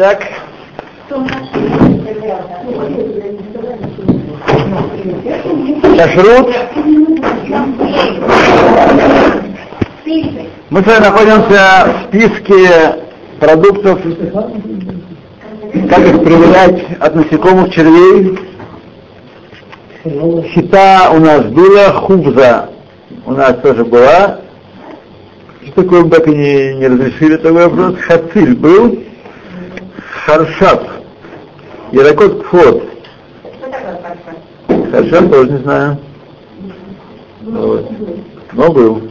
Так. Кашрут. Мы с вами находимся в списке продуктов, как их проверять от насекомых червей. Хита у нас была, хубза у нас тоже была. Что такое так и не, не разрешили такой вопрос? Хациль был. Харшап. Яракот Кфот. Харшап тоже не знаю. Вот. Но был.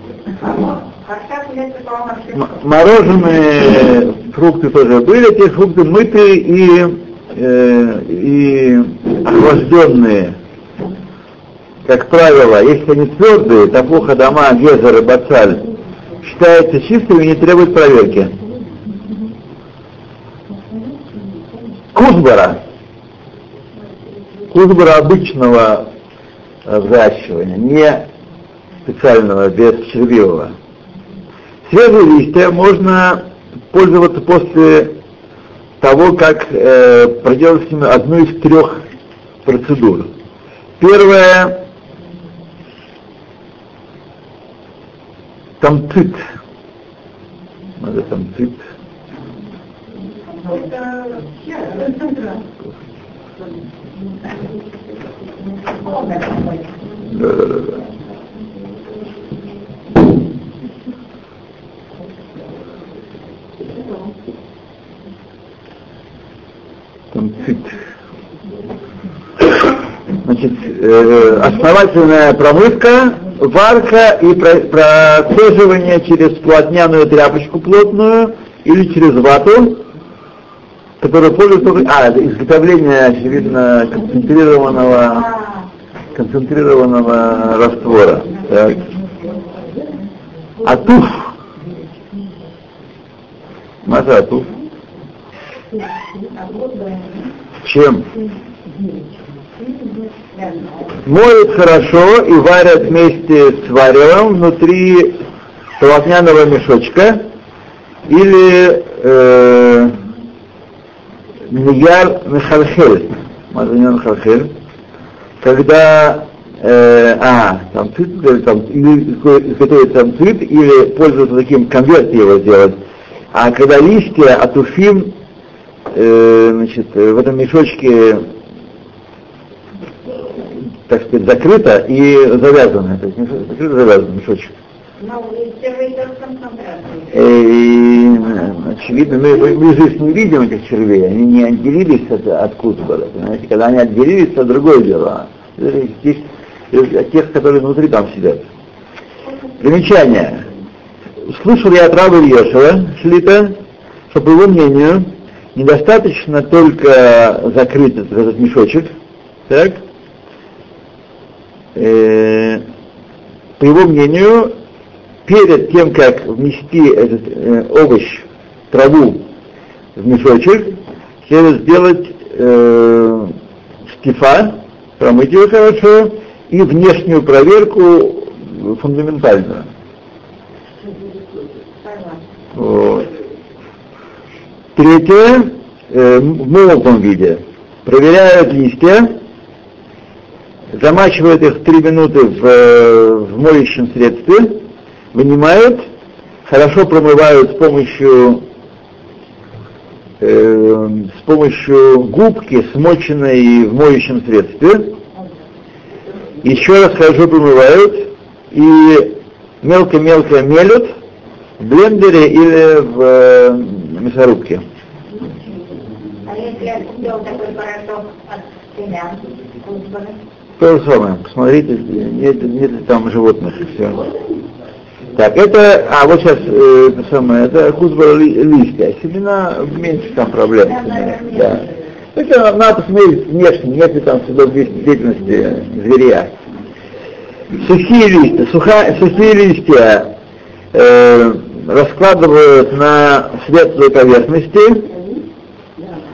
Мороженые фрукты тоже были, те фрукты мытые и, э, и охлажденные. Как правило, если они твердые, тапуха, дома, гезер и бацаль, считаются чистыми и не требуют проверки. Кузбара. Кузбара обычного э, взращивания, не специального, без червивого. Свежие листья можно пользоваться после того, как э, проделать с ними одну из трех процедур. Первое тамцит. Надо тамцит. Да, да, да, да. Тамцит. Значит, э, основательная промывка, варка и про- процеживание через плотняную тряпочку плотную или через вату, которая пользуется. А, это изготовление, очевидно, концентрированного, концентрированного раствора. Так. Атуф. Маша атуф. Чем? Моют хорошо и варят вместе с варевом внутри полотняного мешочка или э, нияр мехалхель, мазаньон мехалхель, когда э, а, там цвет, или, там, изготовить там цвет, или пользоваться таким конверт его сделать, а когда листья атуфим э, значит, в этом мешочке так сказать, закрыто и завязано. То есть закрыто завязано мешочек. И, очевидно, мы, мы же их не видим, этих червей, они не отделились от, от кузбара, понимаете, когда они отделились, это другое дело. Здесь, от тех, которые внутри там сидят. Примечание. Слышал я от Раба Ешева, Шлита, что, по его мнению, недостаточно только закрыть этот, этот мешочек, так, э, по его мнению, перед тем, как внести этот э, овощ, траву в мешочек, следует сделать э, штифа, промыть его хорошо, и внешнюю проверку фундаментальную. Вот. Третье, э, в молотом виде. Проверяют листья, замачивают их три минуты в, э, в моющем средстве, вынимают, хорошо промывают с помощью э, с помощью губки, смоченной в моющем средстве, еще раз хорошо промывают и мелко-мелко мелют в блендере или в э, мясорубке. А если я купил такой порошок от семян, кузбара? То же самое. Посмотрите, нет, нет там животных и все. Так, это, а вот сейчас э, это самое, это кузбара ли- листья, а семена меньше там проблем. Да. То есть э, надо посмотреть внешне, нет ли там следов деятельности зверя. Сухие листья, суха, сухие листья э, раскладывают на светлой поверхности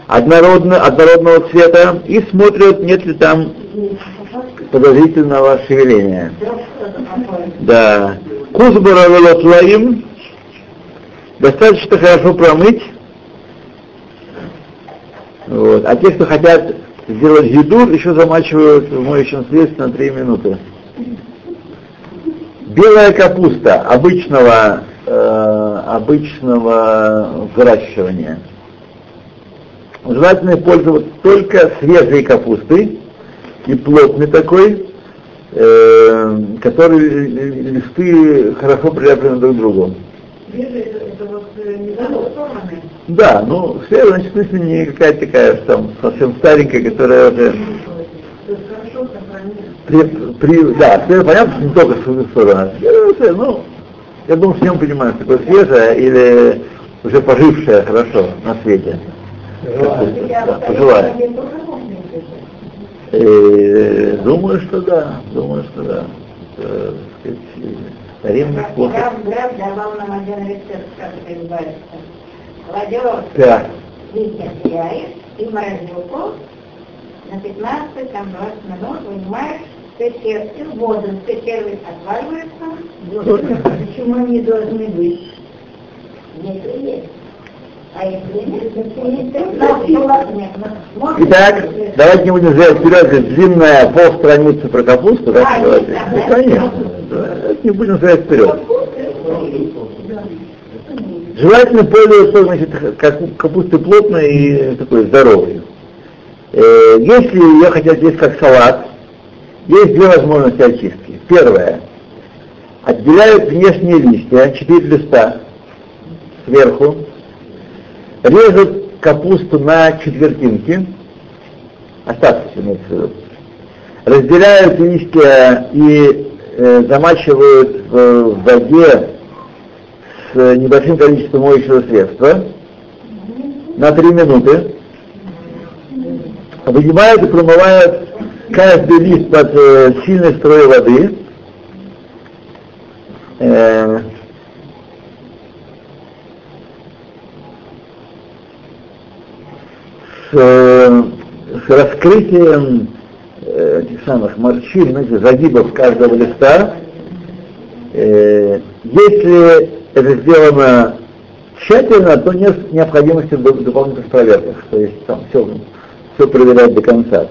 однородно, однородного цвета и смотрят, нет ли там подозрительного шевеления. Да. Кузбара велотлаим достаточно хорошо промыть Вот. А те, кто хотят сделать еду, еще замачивают в моющем средстве на 3 минуты. Белая капуста обычного, э, обычного выращивания. Желательно пользоваться только свежей капустой и плотной такой, э, который листы хорошо прилеплены друг к другу. Да, ну свежая, значит, в смысле не какая-то такая там совсем старенькая, которая уже при, при, да, понятно, не только с стороны. Ну, я думаю, все мы понимаем, что такое свежее или уже пожившее хорошо на свете. Пожелаю. Э, думаю, что да, думаю, что да. Э, Старинный способ. Граф, граф давал нам один рецепт, как это называется. Кладешь да. яиц и морозилку на 15, там 20 минут, вынимаешь, спецерки, воду, спецерки отваливаются. Почему они должны быть? Если есть. Итак, давайте не будем взять вперед длинная полстраницы про капусту, да? Давайте. Ну, конечно. Не будем взять вперед. Желательно пользоваться значит, как, капустой плотной и такой здоровой. Э, если ее хотят есть как салат, есть две возможности очистки. Первое. Отделяют внешние листья, четыре листа сверху, режут капусту на четвертинки, остатки виду, разделяют листья и э, замачивают в, в воде с небольшим количеством моющего средства на 3 минуты, вынимают и промывают каждый лист под э, сильной струей воды, э, с, с раскрытием э, этих самых морщин, знаете, загибов каждого листа, э, если это сделано тщательно, то нет необходимости в дополнительных проверках, то есть там все, все проверять до конца.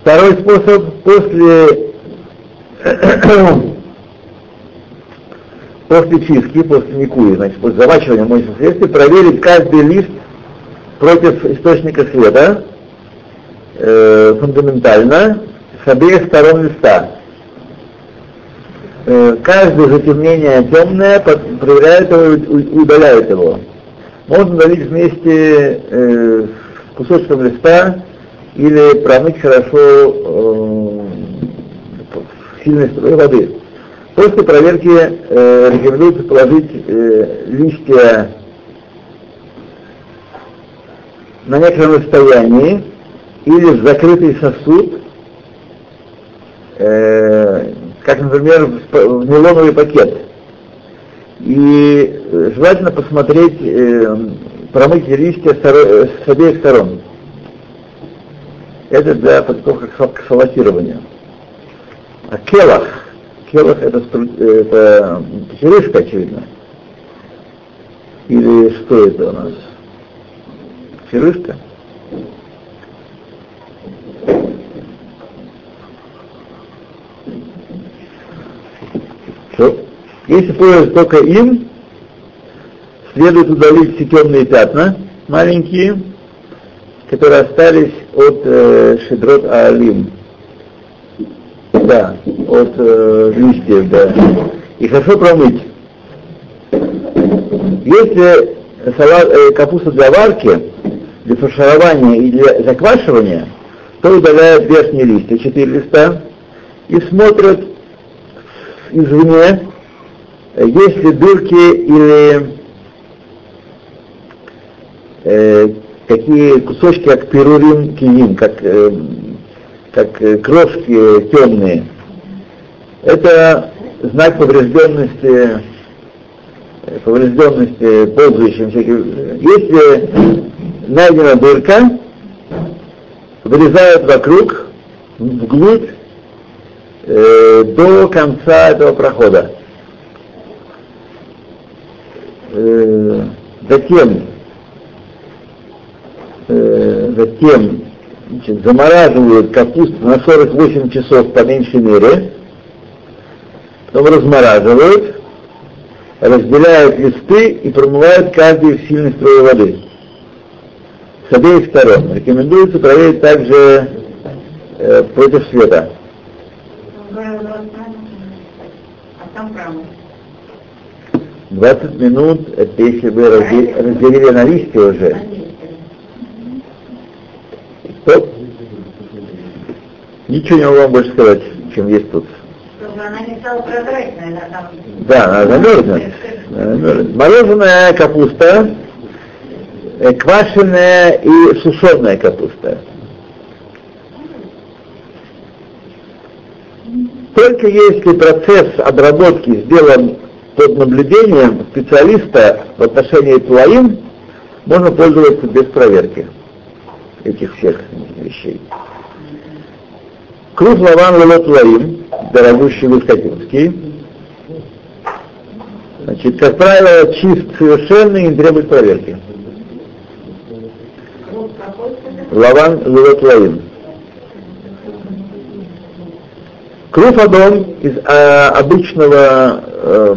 Второй способ, после, после чистки, после никуи, значит, после замачивания моющего средства, проверить каждый лист против источника света э, фундаментально с обеих сторон листа. Э, каждое затемнение темное проверяет его и удаляет его. Можно удалить вместе э, с кусочком листа или промыть хорошо э, сильной струей воды. После проверки э, рекомендуется положить э, листья на некотором расстоянии или в закрытый сосуд, э, как, например, в нейлоновый пакет. И э, желательно посмотреть, э, промыть листья с обеих сторон. Это для подготовки к салатированию. А келах, келах это, это черышка, очевидно. Или что это у нас? Черышка? Все. Если пользоваться только им, следует удалить все темные пятна, маленькие, которые остались от э, шедрот алим. Да, от э, листьев, да. И хорошо промыть. Если салат, э, капуста для варки, для фарширования и для заквашивания, то удаляют верхние листья, четыре листа, и смотрят извне, есть ли дырки или э, какие кусочки, как перурим киим, как, э, как э, крошки темные. Это знак поврежденности поврежденности пользующим Если найдена дырка, вырезают вокруг, вглубь, э, до конца этого прохода. Э, затем э, затем значит, замораживают капусту на 48 часов по меньшей мере, потом размораживают, разделяют листы и промывают каждый в сильной строе воды. С обеих сторон. Рекомендуется проверить также э, против света. А там правда. 20 минут, это если вы разде- разделили на листья уже, то ничего не могу вам больше сказать, чем есть тут. Чтобы она не стала прозрачной, она там... Да, она замерзнет. Мороженая капуста, э, квашеная и сушеная капуста. Только если процесс обработки сделан под наблюдением специалиста в отношении твоим, можно пользоваться без проверки этих всех вещей. Круг лаван лолот лаим, дорогущий высокотинский, значит, как правило, чист совершенно и не требует проверки. Лаван лолот лаим. Круф Адом из э, обычного э,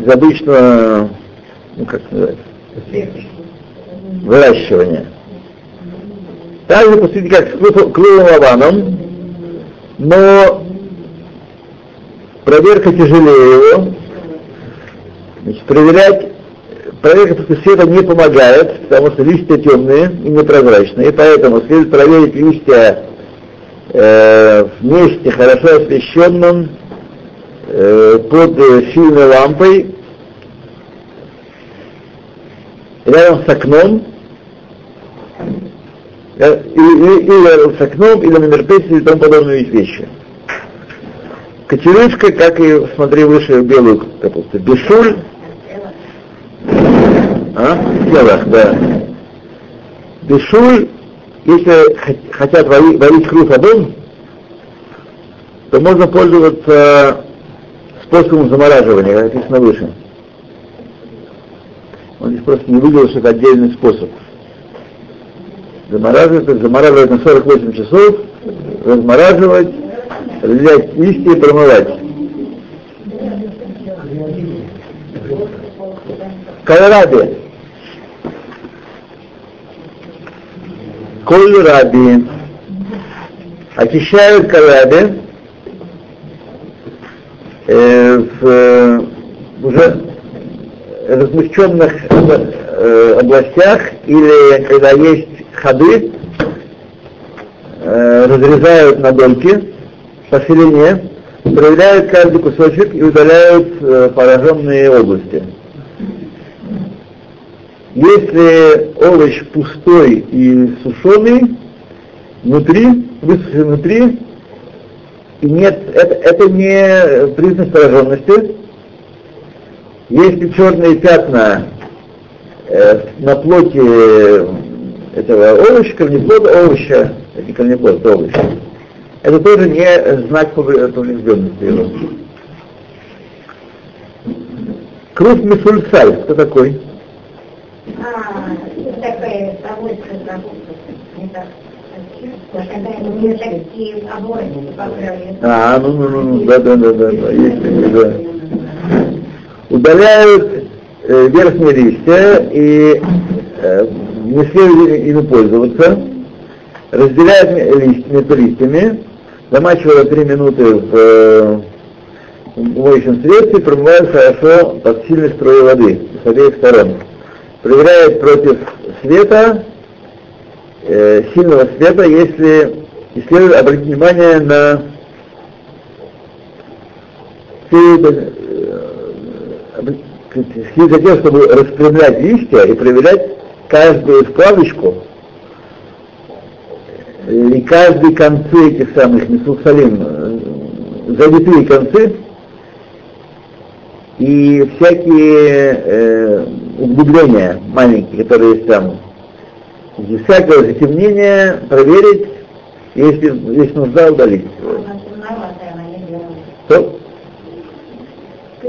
из обычного ну как называется, выращивания. Также поступить как с клювом лаваном, но проверка тяжелее его. Значит, проверять, проверка после света не помогает, потому что листья темные и непрозрачные, поэтому следует проверить листья э, в месте хорошо освещенном э, под э, сильной лампой рядом с окном, или, или- или рядом с окном, или на мероприятии и тому подобные вещи. Кочерышка, как и смотри выше белую капусту. Бешуль, а? В да. Бешуль, если хот- хотят варить, варить хруф адом, то можно пользоваться способом замораживания, как написано выше. Он здесь просто не выделил, что это отдельный способ. Замораживать, замораживать на 48 часов, размораживать, разделять листья и промывать. Кальраби. Коль раби. Очищают кальраби э, в э, уже размещенных э, областях или когда есть ходы, э, разрезают на дольки по ширине, проверяют каждый кусочек и удаляют э, пораженные области. Если овощ пустой и сушеный, внутри, высохший внутри, и нет, это, это не признак пораженности. Если черные пятна э, на плоти этого овоща, корнеплода, овоща, это не корнеплод, это овощ, это тоже не знак повр- поврежденности его. Круг мисульсаль, кто такой? А, такая обои поправили. А, ну, ну, ну, ну, да, да, да, да, да, есть да. Удаляют э, верхние листья и э, не следует ими пользоваться, разделяют ми- лист- между листьями, замачивают 3 минуты в э, моющем средстве, промывают хорошо под сильной струей воды с обеих сторон. Проверяют против света, э, сильного света, если и следует обратить внимание на следует, э, следует за тем, чтобы распрямлять листья и проверять каждую вкладочку и каждые концы этих самых мисусалим, э, завитые концы и всякие э, углубления маленькие, которые есть там. Без всякого затемнения проверить, если, если нужда удалить.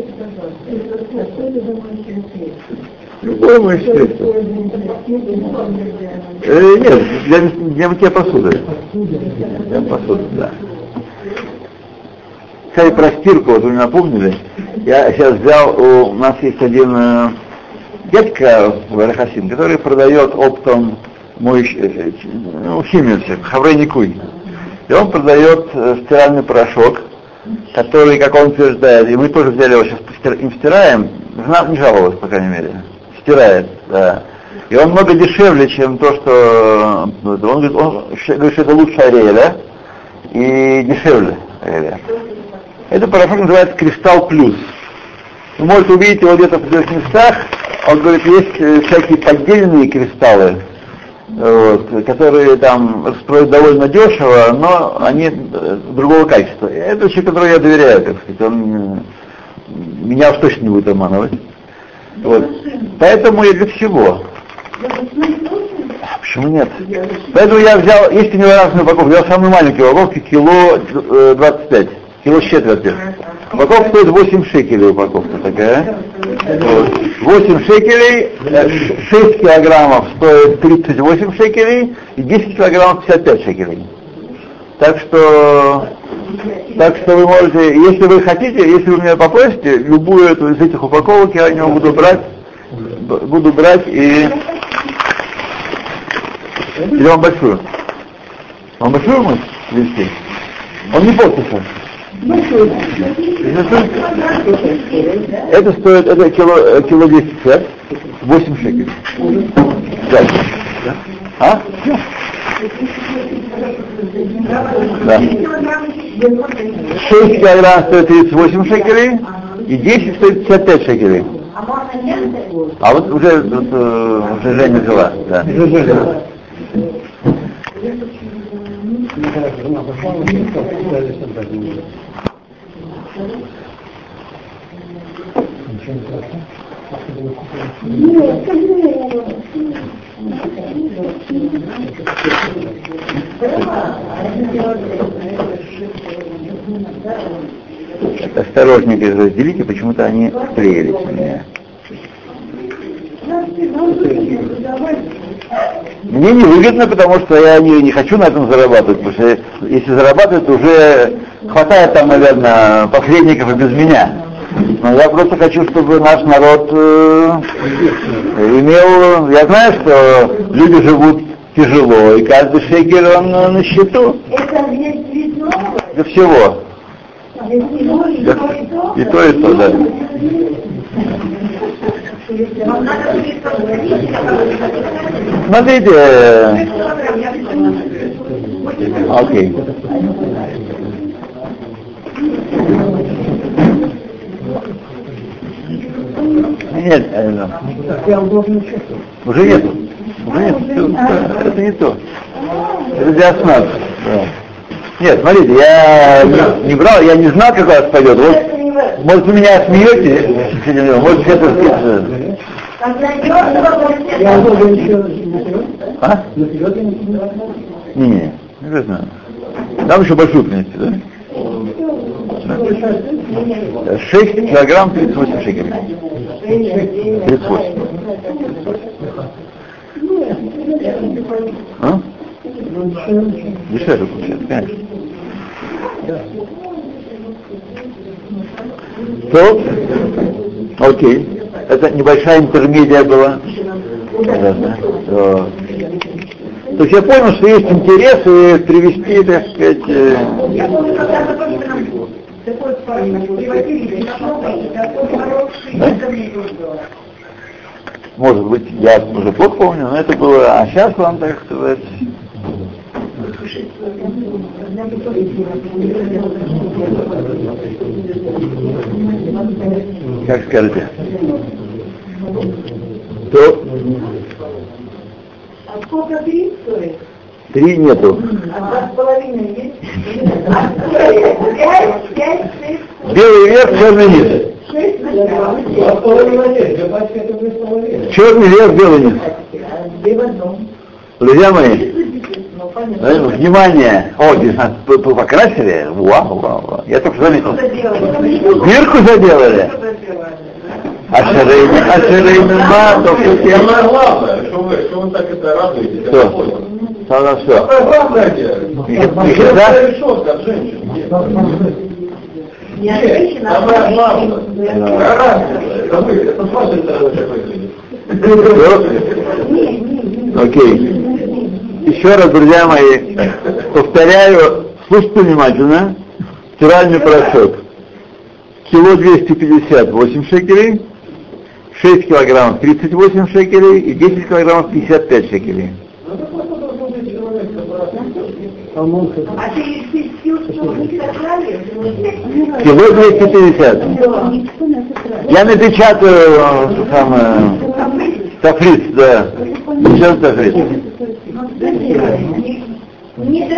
Темноватая, она не белая. То любое моющее средство. Э, нет, для, для мытья да. Кстати, про стирку, вот вы мне напомнили. Я сейчас взял, у нас есть один э, дядька в Арахасин, который продает оптом мой э, ну, химию, хаврей никуй. И он продает э, стиральный порошок, который, как он утверждает, и мы тоже взяли его сейчас им стираем, жена не жаловалась, по крайней мере. Стирает, да. И он много дешевле, чем то, что... Он говорит, он говорит что это лучше Ариэля и дешевле Ариэля. Это порошок называется Кристалл Плюс. Вы можете увидеть его где-то в определенных местах. Он говорит, есть э, всякие поддельные кристаллы, вот, которые там строят довольно дешево, но они э, другого качества. Это человек, которому я доверяю, так сказать, он меня уж точно не будет обманывать. Вот. Поэтому я для всего. Почему нет? Поэтому я взял, у него разные упаковки, взял самую маленькую упаковку, кило 25, э, кило с четвертью. Упаковка стоит 8 шекелей упаковка такая. 8 шекелей, 6 э, килограммов стоит 38 шекелей и 10 килограммов 55 шекелей. Так что, так что вы можете, если вы хотите, если вы меня попросите, любую эту из этих упаковок я него буду брать, буду брать и или вам большую? Вам большую мы вести? Он не полчаса. Это стоит, это кило, э, кило 10 цент, 8 шекелей. Дальше. А? Да. 6 килограмм стоит 38 шекелей, и 10 стоит 55 шекелей. А вот уже, вот, э, уже Женя взяла. Да. Осторожненько разделите, почему-то они склеились у меня. Мне не выгодно, потому что я не, не хочу на этом зарабатывать, потому что если зарабатывать, то уже хватает там, наверное, посредников и без меня. Но я просто хочу, чтобы наш народ э, имел... Я знаю, что люди живут тяжело, и каждый шекель он э, на счету. Это Для всего. И то, и то, да. Смотрите, окей. Нет, уже нет. Уже нет. Это не то. Это для основы. Нет, смотрите, я не, не брал, я не знал, как у вас пойдет. Вот может, вы меня смеете? Может, это... А? Не, не, не знаю. Там еще большую принести, да? 6 килограмм 38 шекелей. 38. А? Дешевле получается, конечно. То, окей, это небольшая интермедия была. Да, да. То. То есть я понял, что есть интерес и привести, так сказать... Может быть, я уже плохо помню, но это было, а сейчас вам, так сказать, как скажете? То... А сколько три стоит? Три нету. Белый верх, черный низ. Черный верх, белый низ. Друзья мои, Внимание! О, покрасили? Вау, вау, вау. Я только заметил. Дырку заделали? А шерейн, а шерейн ма, то все те. Самое главное, что вы, что вы так это радуетесь, я Что? понял. Самое все. Самое главное? Михица? Это решетка от женщин. Нет. Не от Нет, женщин, а самое от главное. женщин. Какая разница? Это вы, это с вашей стороны так выглядит. Не, не, не. Окей. Еще раз, друзья мои, повторяю, слушайте внимательно. Стиральный порошок. Кило 250, 8 шекелей. 6 килограммов 38 шекелей и 10 килограммов 55 шекелей. А ты сокрали, Кило 250. Я напечатаю э, самое, тафлиц, да. Сейчас тафлиц. не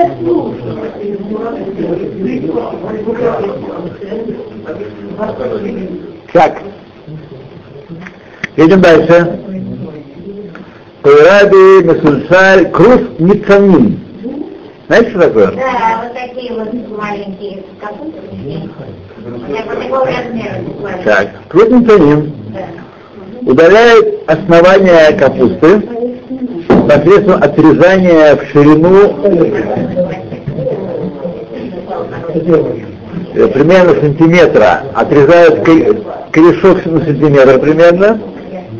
Так. Идем дальше. Пейраби Месульсаль Круз Ницанин. Знаете, что такое? Да, вот такие вот маленькие буквально. Так. Круз Ницанин Да. удаляет основание капусты посредством отрезания в ширину э, примерно сантиметра, отрезает ко- корешок на сантиметр примерно,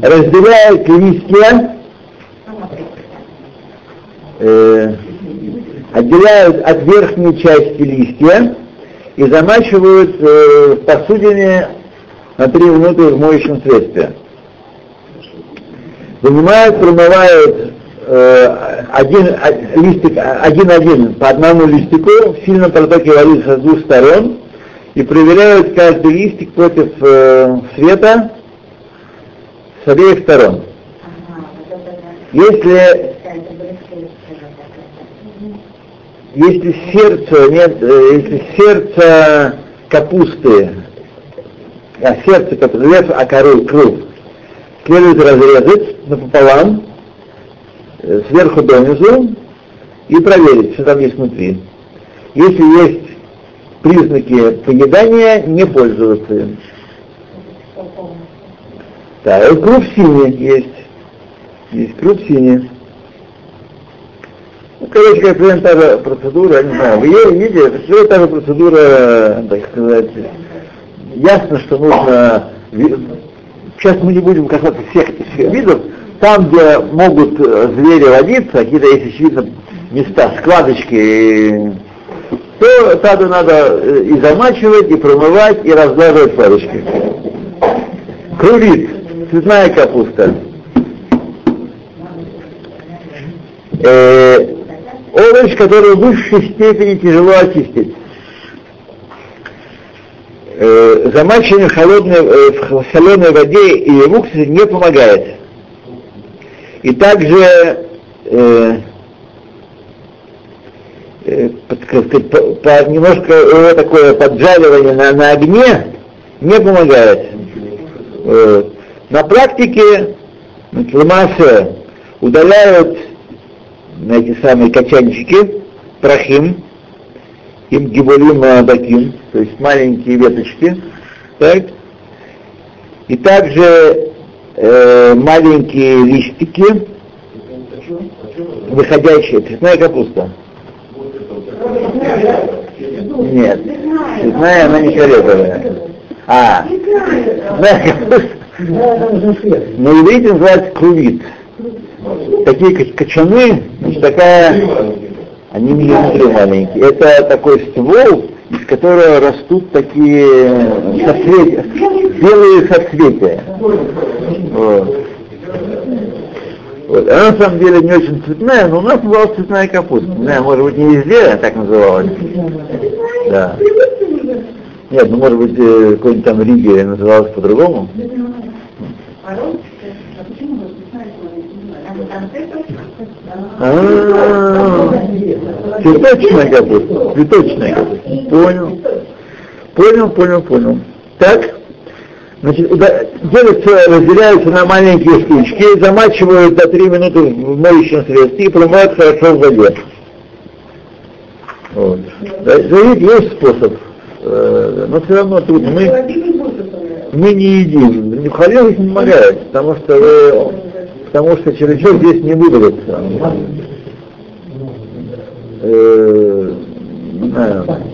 разделяет листья, э, отделяют от верхней части листья и замачивают э, в посудине на 3 минуты в моющем средстве. Вынимают, промывают э, один а- листик, а- один-один по одному листику в сильном протоке воды с двух сторон и проверяют каждый листик против э, света с обеих сторон. Если если сердце нет, э, если сердце капусты, а сердце капусты, а кору, круг, следует разрезать напополам, э, сверху донизу, и проверить, что там есть внутри. Если есть признаки поедания, не пользоваться им. Да, и круг синий есть. Есть круг синий. Ну, короче, как примерно та же процедура, я не знаю, вы это все та же процедура, так сказать, ясно, что нужно, сейчас мы не будем касаться всех этих видов, там, где могут э, звери водиться, какие-то есть, очевидно, места, складочки, то тогда надо э, и замачивать, и промывать, и разглаживать палочки. Крулит, цветная капуста. Э, овощ, который в высшей степени тяжело очистить. Э, замачивание в, холодной, э, в соленой воде и в уксусе не помогает. И также э, э, под- сказать, по, по- немножко его такое поджаривание на, на огне не помогает. Э, на практике Ламасе удаляют на эти самые качанчики, прахим, им гибулим таким, то есть маленькие веточки, так, и также э, маленькие листики, выходящие, цветная капуста. Нет, цветная она не фиолетовая. А, цветная капуста. На иврите называется крувит. Такие кач- качаны, значит, такая, они миллиметры маленькие. Это такой ствол, из которого растут такие соцветия, белые соцветия. Вот. Вот. Она на самом деле не очень цветная, но у нас называлась цветная капуста. Не знаю, может быть, не везде так называлась. Да. Нет, ну может быть, э, какой-нибудь там Риге называлась по-другому. Цветочная капуста. Цветочная капуста. Понял. Понял, понял, понял. Так, значит, делятся, разделяются на маленькие штучки, замачивают до 3 минуты в моющем средстве и промывают хорошо в воде. Вот. Да, есть способ, э, но все равно трудно. Мы, мы не едим. Халил не помогает, потому что вы, потому что чересчур здесь не выдается. Э, не.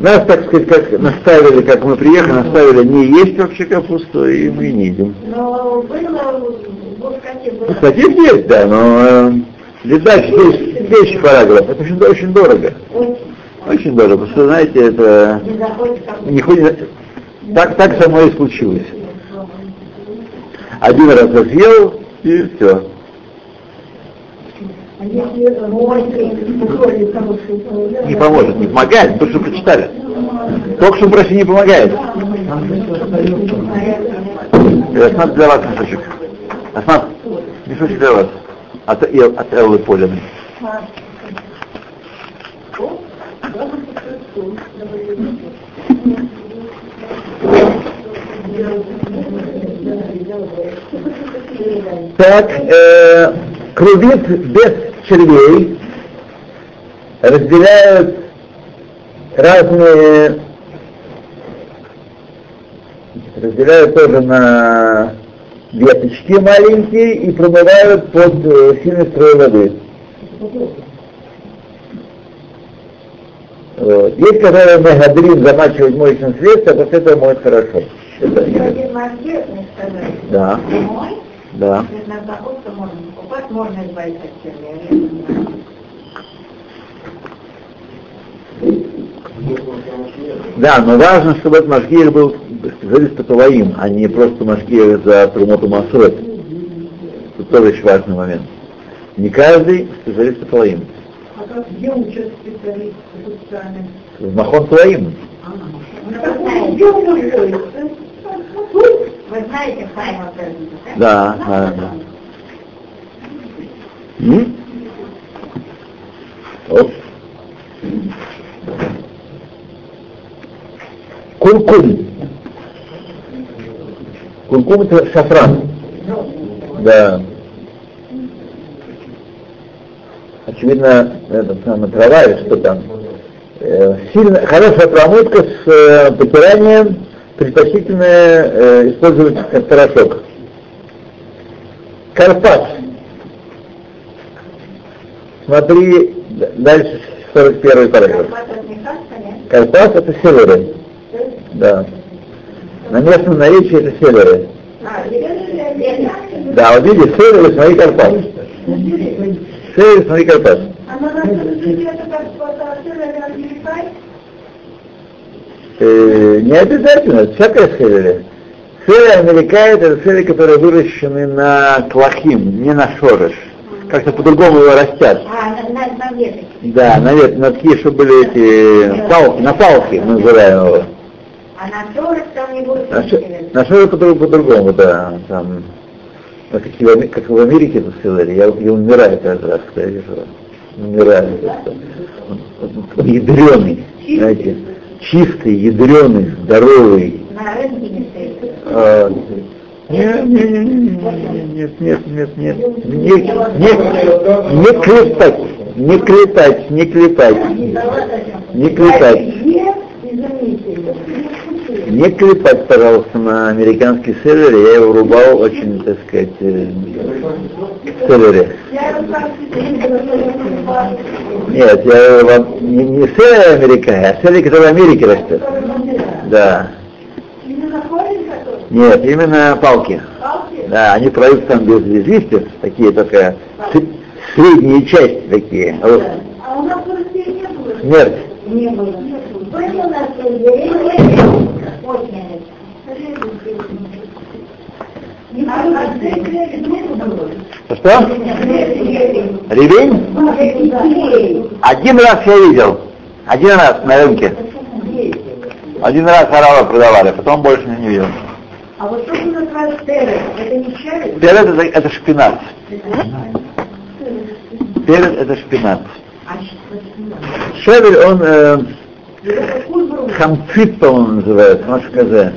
Нас, так сказать, как наставили, как мы приехали, наставили не есть вообще капусту, и мы не едим. Но было, в Кстати, есть, да, но э, летать здесь, здесь параграф, это очень, очень дорого. Очень дорого, потому что, знаете, это не не ходит, так, так само и случилось. Один раз я съел, и все. А Не поможет, не помогает, то, что прочитали. Только что просто не помогает. Аснат для вас мешочек. Аснат, мешочек для вас. От, и от Эллы Полины. Так, э, крувит без червей разделяют разные, разделяют тоже на веточки маленькие и промывают под э, сильной струей воды. Вот. Есть, которые мегадрин замачивать моечным средством, а после этого моют хорошо. Да, да. Да, но важно, чтобы этот машгир был специалист по Талаим, а не просто машгир за Трумоту Масрот. Это тоже очень важный момент. Не каждый специалист по Талаим. А как где учат специалисты? В Махон Талаим. Вы знаете Хайма Да, да, да. М? Оп. Куркум. Куркум это шафран. Да. Очевидно, это самая трава или что там. Э, Сильно, хорошая промывка с э, потиранием, предпочтительно э, использовать порошок. Карпат. Смотри дальше 41 параграф. Карпат это северы. Да. На местном наречии это северы. Да, вот видишь, северы, смотри Карпат. Северы, смотри Карпат. Э, не обязательно, всякое северы. Северы америкает это северы, которые выращены на клахим, не на шорыш. Как-то по-другому его растят. А, на, на, на. Да, на, вет- на такие, чтобы были эти палки, на палки мы называем его. А на сорок там не будет На, на по-другому, да. Там, ну, как, в, как в Америке это северы, я, я умираю каждый раз, когда вижу. Умираю. Ядреный, знаете, чистый, ядреный, здоровый. На рынке не. А, Нет, нет, нет, нет, нет, нет, не, не, не клепать, не клепать, не клепать, не клепать, не клепать, пожалуйста, на американский селлер, я его рубал очень, так сказать, э, к селлере. Нет, я его не, не селлер американский, а селлер, который в Америке растет. Да. Нет, именно палки. Да, они продаются там без, без листьев, такие только средние части такие. А А у нас в России не было. Смерть. Не было. Было у нас Что? Ревень? Один раз я видел. Один раз на рынке. Один раз орала продавали, потом больше не видел. А вот что вы называете террес? Это не червь? Перец это, это шпинат. Перец это шпинат. А что? Шевель, он э. Хамцит, по-моему, называется, Маша Казе.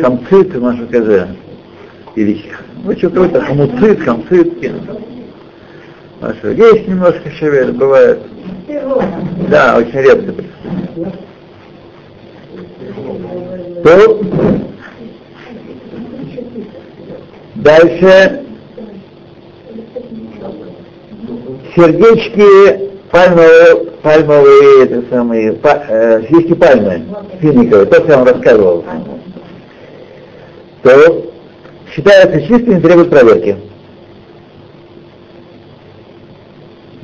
Хамцит, Маша Казе. Или, ну, что какой-то хамуцит, хамцит. Маша, есть немножко шевель, бывает. Да, очень редко. То дальше сердечки пальмовые, пальмовые, это самые, па, э, свечки пальмы, финиковые, то, что я вам рассказывал. То считается чистым и требует проверки.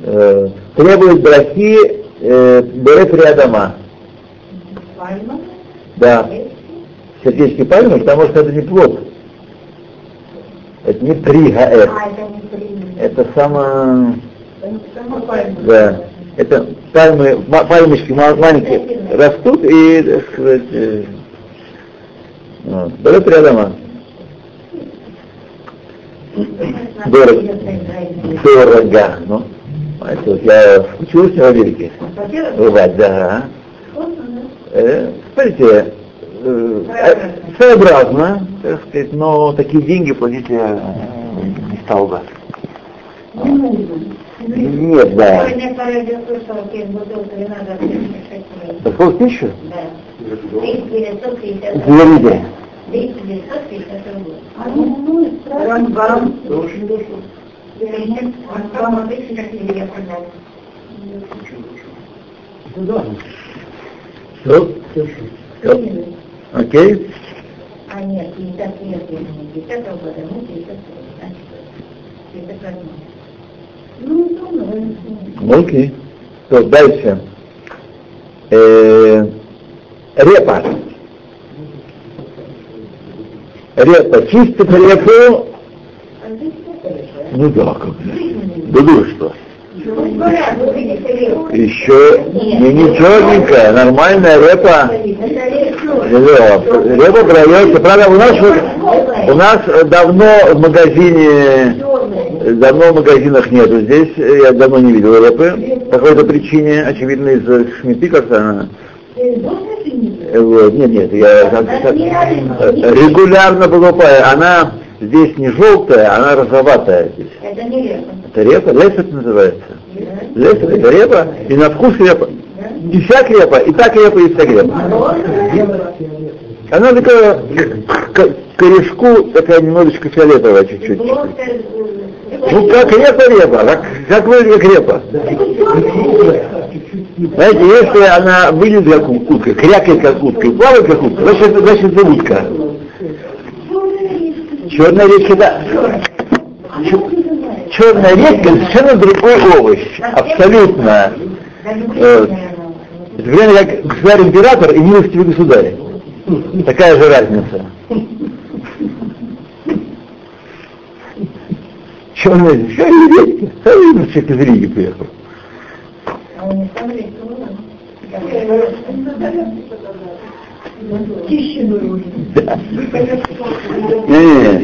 Э, требует брахи э, берет рядома. Пальма? Да. Сердечки пальмы, потому что это не плод. Это не три гаэт. А, это не принято. Это само... Сама пальма. Да. Это пальмы, пальмочки ма- маленькие растут и, так сказать, э, вот. берет рядома. Дорого. Дорого. Ну, это вот я учился в Америке. Бывать, да. Э, смотрите, э, э, своеобразно, так сказать, но такие деньги платить я не стал бы. Нет, да. Сегодня по радио слышала, как бутылка вина за 36 рублей. За сколько тысячу? Да. 3950 рублей. Говорите. 3950 рублей. А ну, Рамбам. Нет, Рамбам тысяча я продал. Все? Окей? А нет, 50 лет я не 10 года, ну 50 значит, 50 лет. Окей. То, дальше. Э, репа. Репа. Чистит репу. Ну да, как же. Да что? Ну, Лев. Еще не, не черненькая, нормальная репа. Репа продается. Правда, у нас, у нас давно в магазине, давно в магазинах нету. Здесь э, я давно не видел репы. По какой-то причине, очевидно, из шмиты как-то она. Вот, нет, нет, я как- как- регулярно покупаю. Она здесь не желтая, она розоватая здесь. Это не лето. Это репа, лесет называется. Лесет это репа, и на вкус репа. И всяк репа, и так репа, и всяк репа. Она такая к корешку такая немножечко фиолетовая чуть-чуть. Ну как репа-репа, как, как выглядит как репа. Знаете, если она выглядит как утка, крякает как утка плавает как утка, значит, значит это утка. Черная редька, да. Черная редька совершенно другой овощ. Абсолютно. Э, Это примерно как государь-император и милостивый государь. Такая же разница. Черная редька, редька. Да, видно, человек из Риги приехал. Да. Нет,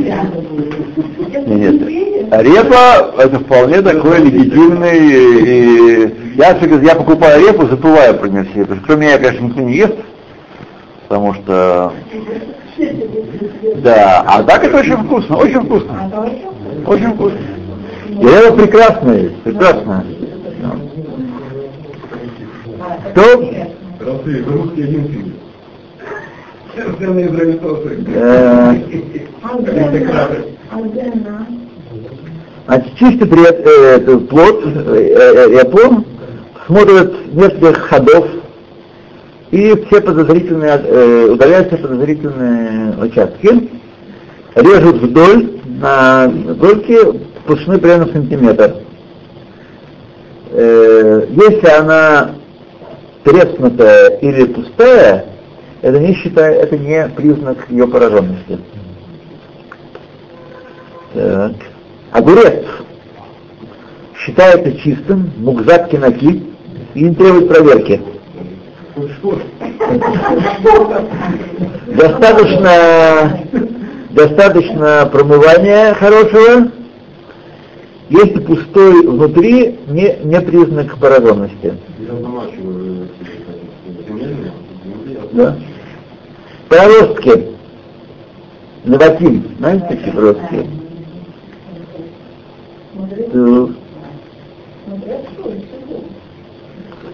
нет, нет. А Репа это вполне такой легитимный. И, я, я покупаю репу, забываю про нее все. Что кроме меня, конечно, никто не ест. Потому что. Да, а так это очень вкусно, очень вкусно. Очень вкусно. И репа прекрасная есть, прекрасная. Кто? Э. Значит, чистый пред, э, это плод, э, э, репу, смотрят несколько ходов и все подозрительные, э, удаляют подозрительные участки, режут вдоль на дольки толщиной примерно сантиметр. Э, если она треснутая или пустая, это не считая, это не признак ее пораженности. Так. Огурец считается чистым, мукзак кинаки и не требует проверки. Достаточно, достаточно промывания хорошего. Если пустой внутри, не, не признак земельные, Да. Проростки. Новатин. Знаете такие проростки?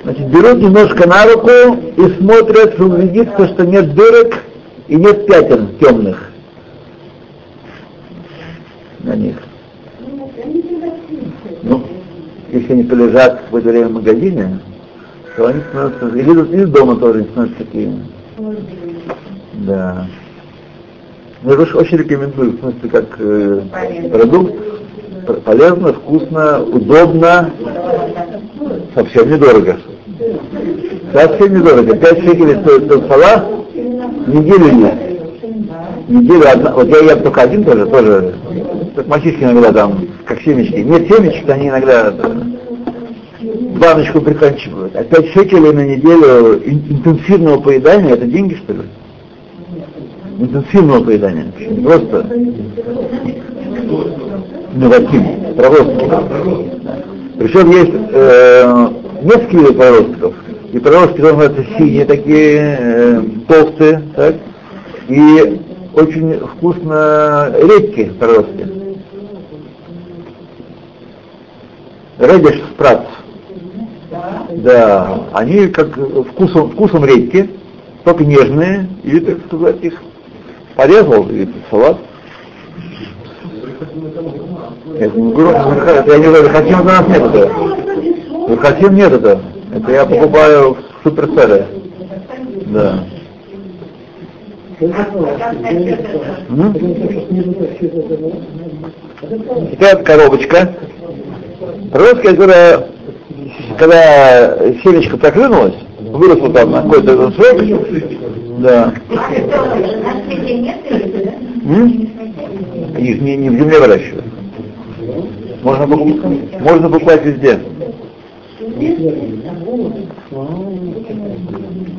Значит, берут немножко на руку и смотрят, чтобы убедиться, что нет дырок и нет пятен темных на них. Ну, если они полежат какое-то время в магазине, то они становятся, или, или дома тоже становятся такими. Да. Я очень рекомендую, в смысле, как э, продукт, полезно, вкусно, удобно, совсем недорого. Совсем недорого. 5 шекелей стоит тот салат, неделю есть. Неделю одна, вот я ем только один тоже, тоже, как мальчишки иногда там, как семечки. Нет семечек, они иногда баночку приканчивают. А 5 шекелей на неделю ин- интенсивного поедания, это деньги что ли? Интенсивного поедания. Не просто инновативно, проростки. Причем есть э, несколько проростков. И проростки которые называются синие, такие э, толстые, так? и очень вкусно редкие проростки. Редиш спрац. Да, они как вкусом, вкусом редкие, только нежные, и, так сказать, их порезал, и салат. Это не это я не знаю, хотим у нас нет этого. Хотим нет это. Это я покупаю в суперселе. Да. Такая коробочка. Коробочка, которая, когда семечко проклюнулось, выросло там на какой-то срок, да. Их не, не в земле выращивают. Можно, покуп- можно покупать везде.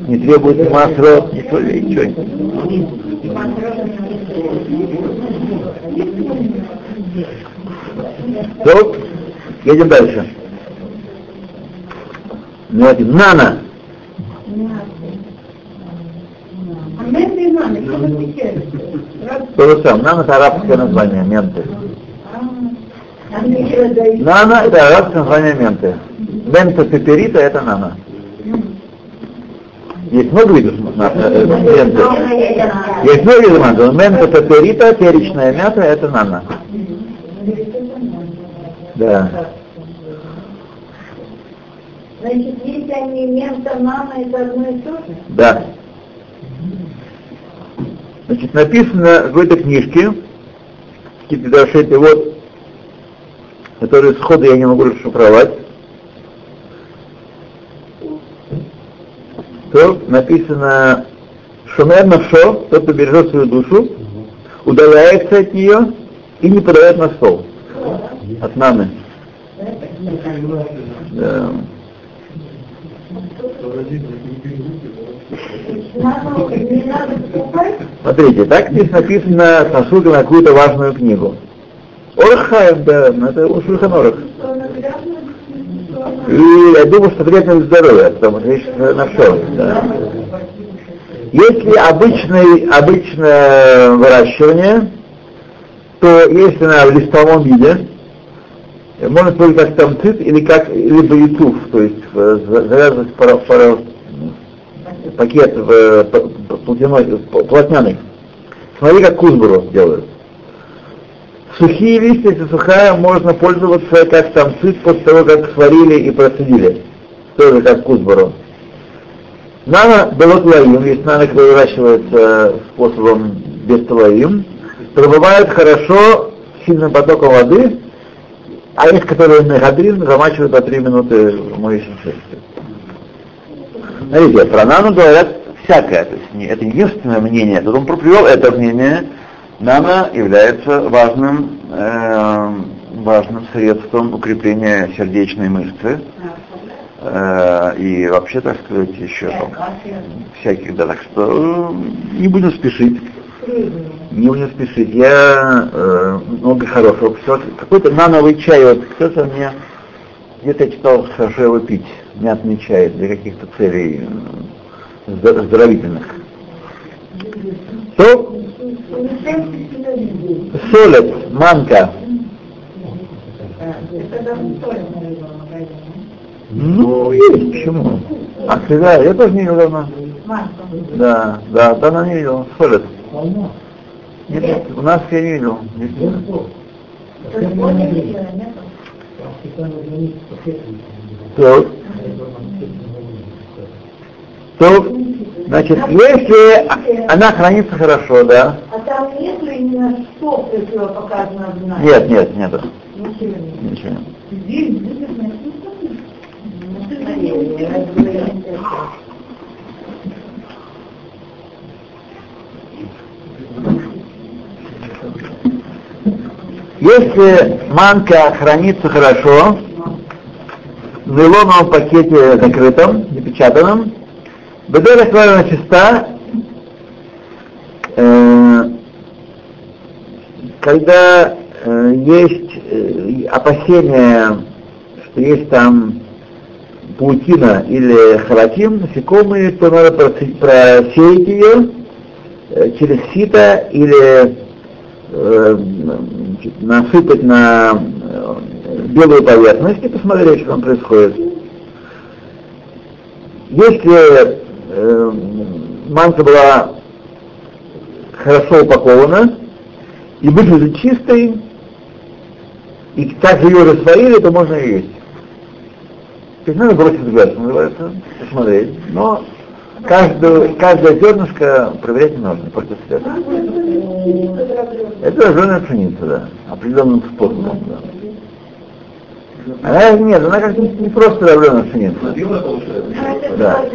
Не требуется масло, ничего, ничего. То, едем дальше. Давайте, нано. А То же самое. Нано это арабское название, менты. А. Нано это арабское название менты. Мента пеперита это нано. Есть много видов на- э, менты. Есть много видов менты, но мента пеперита, перечная мята, это нано. Да. Значит, если они мента, мама, это одно и то же? Да. Значит, написано в этой книжке, Кипидашет, вот, который сходу я не могу расшифровать, то написано Шумер Навшо, тот, кто бережет свою душу, удаляется от нее и не подает на стол. От наны. Да. Смотрите, так здесь написано со ссылкой на какую-то важную книгу. Орхаем, да, это у Шульханорах. И я думаю, что вредно для здоровья, потому что речь на все. Да. Если обычный, обычное выращивание, то если она в листовом виде, можно использовать как тамцит или как либо ютуф, то есть за- завязывать пара- пара- пакет в плотняный. Смотри, как кузбуру делают. Сухие листья, если сухая, можно пользоваться как тамцит после того, как сварили и процедили. Тоже как кузбуру. Нано было тлаим, есть нано, который выращивается способом без тлаим, пробывает хорошо сильным потоком воды, а есть, которые на гадрин замачивают по 3 минуты в моющем средстве. Смотрите, про нано говорят всякое, то есть это единственное мнение, тут он привел это мнение, нано является важным, э, важным средством укрепления сердечной мышцы, Э, и вообще, так сказать, еще там всяких, да, так что э, не будем спешить. Не будем спешить. Я э, много хорошего. Какой-то нановый чай, вот кто-то мне где-то я читал, хорошо его пить, мятный чай для каких-то целей э, оздоровительных. То солят, манка. Давно. Ну, есть, почему? А, да, я тоже не видел давно. Да, да, да, она не видел, солит. Нет, у нас я не видел. Нет. То нету? Значит, если она хранится хорошо, да? А там нету именно что пришло показано в знаке? Нет, нет, нет, Ничего нет. ничего. Здесь будет написано. Если манка хранится хорошо, в нейлоновом пакете закрытом, запечатанном, бедера правильно чиста, когда э, есть э, опасения, что есть там паутина или халатим, насекомые, то надо просе- просеять ее э, через сито или насыпать на белую поверхность и посмотреть, что там происходит. Если э, манка была хорошо упакована и выглядит чистой, и также ее рассвоили, то можно и есть. То есть надо бросить взгляд, называется, посмотреть. Но каждую, каждое зернышко проверять не нужно против света. Это рожженая пшеница, да, определенным способом. Да. Она, нет, она как не просто. Белая получается? Да.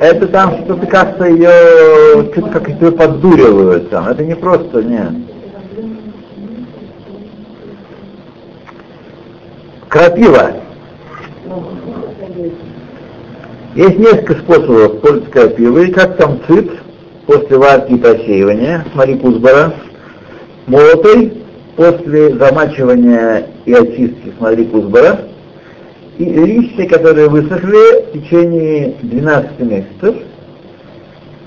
Это там что-то как-то ее, что-то как ее поддуривают там. Это не просто, нет. Крапива. Есть несколько способов пользоваться крапивой, как там цит после варки и просеивания, смотри Кузбара, молотой после замачивания и очистки, смотри Кузбара, и листья, которые высохли в течение 12 месяцев,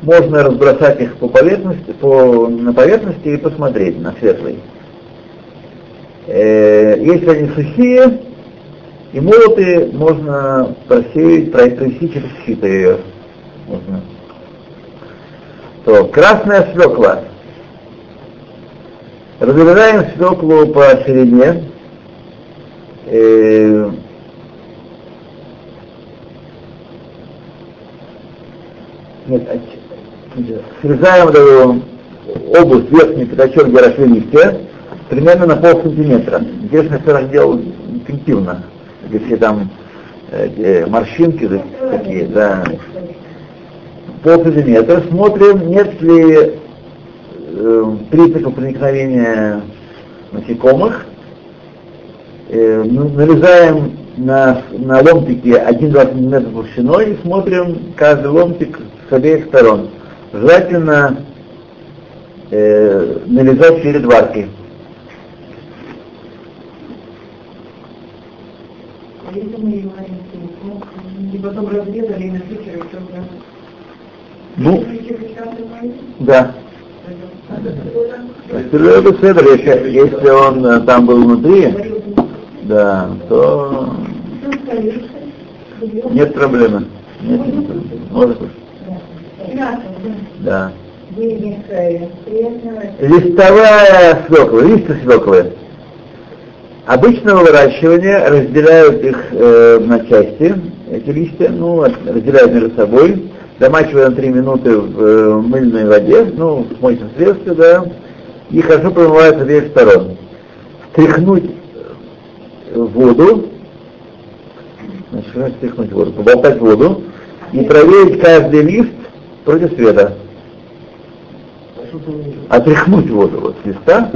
можно разбросать их по поверхности, по, на поверхности и посмотреть на светлый. Э, если они сухие и молотые, можно просеять, провести через сито ее. Можно. То, красная свекла. Разрезаем свеклу по ширине. Э, нет, а срезаем эту область, верхний пятачок, где росли листья, примерно на пол сантиметра. Интересно, что я сделал интенсивно, если там э, морщинки такие, да, пол сантиметра. Смотрим, нет ли э, признаков проникновения насекомых. Э, ну, нарезаем на, на ломтики 1-2 см толщиной и смотрим каждый ломтик с обеих сторон. Желательно э, нарезать перед варкой. А ну. Ну, да. Если, он э, там был внутри, да, то нет проблемы. Нет, нет проблемы. Можно. Да. Листовая свекла, листы свеклы. Обычного выращивания разделяют их э, на части, эти листья, ну, разделяют между собой, замачивая на 3 минуты в э, мыльной воде, ну, в моющем средстве, да, и хорошо промывают с обеих сторон. Стряхнуть э, воду, значит, стряхнуть воду, поболтать воду и проверить каждый лист против света. Отряхнуть воду вот с листа.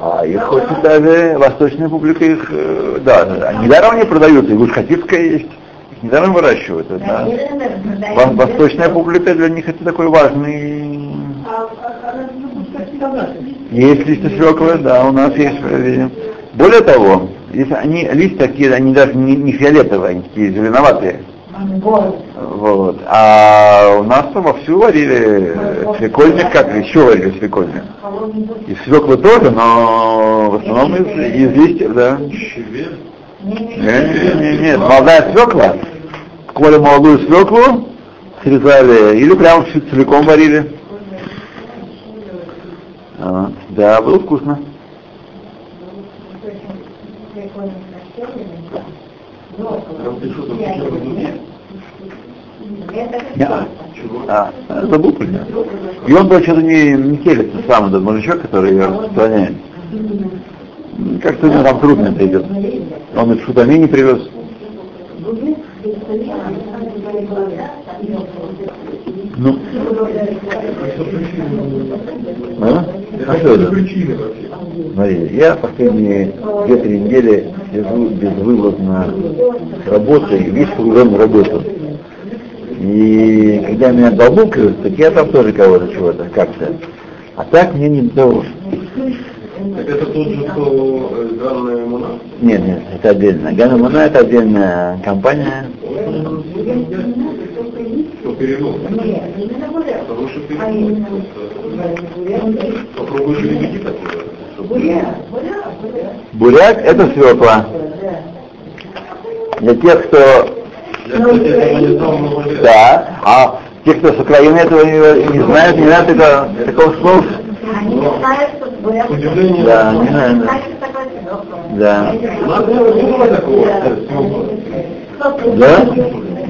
А их хочет даже восточная публика их, э, да, да, да. недаром они продаются, и гушхативская есть, их недаром выращивают. это, да. Во- Восточная публика для них это такой важный... Есть листья свеклы, да, у нас есть. э, Более того, если они листья такие, они даже не, не фиолетовые, они такие зеленоватые. Вот. А у нас вовсю варили свекольник, как еще варили свекольник. И свеклы тоже, но в основном из, из листьев, да. Щавель? Не, не, не, нет, молодая свекла, коли молодую свеклу срезали или прям целиком варили. Да, было вкусно. Там ты что, там еще разумеешь? Я, а, забыл про него. И он был что-то не, не келец, сам этот мужичок, который ее распространяет. Как-то у него там трудно это идет. Он из Шутами не привез. Ну, а? А что это? Смотри, я последние две-три недели сижу безвылазно с работы, весь в работу. И когда меня долбукают, так я там тоже кого-то чего-то, как-то. А так мне не до. Так это тот же, кто э, Ганна Муна? Нет, нет, это отдельно. Гана Муна это отдельная компания. Перенос? Потому что перенос. Попробуй же не такое. чтобы- Буряк это свекла. Для тех, кто. Да, а те, кто с Украины этого не, не знают, не знают этого, такого слов. Они не знают, что буряк. Да, не знаю, да. Да. такого. Да?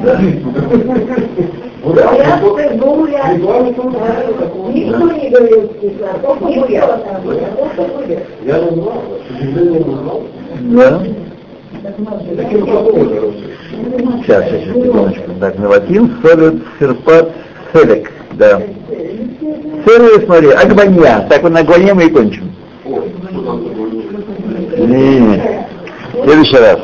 Буряк, ты буряк. Никто не говорил кисло, только буряк. Только буряк. Я не знал, не знал. Да. Короче. Сейчас, сейчас, сейчас, секундочку. Так, Наватин, Солид, Серпат, Селек. Да. Селек, смотри, Агбанья. Так вот на Агбанье мы и кончим. Не, не, не. Следующий раз.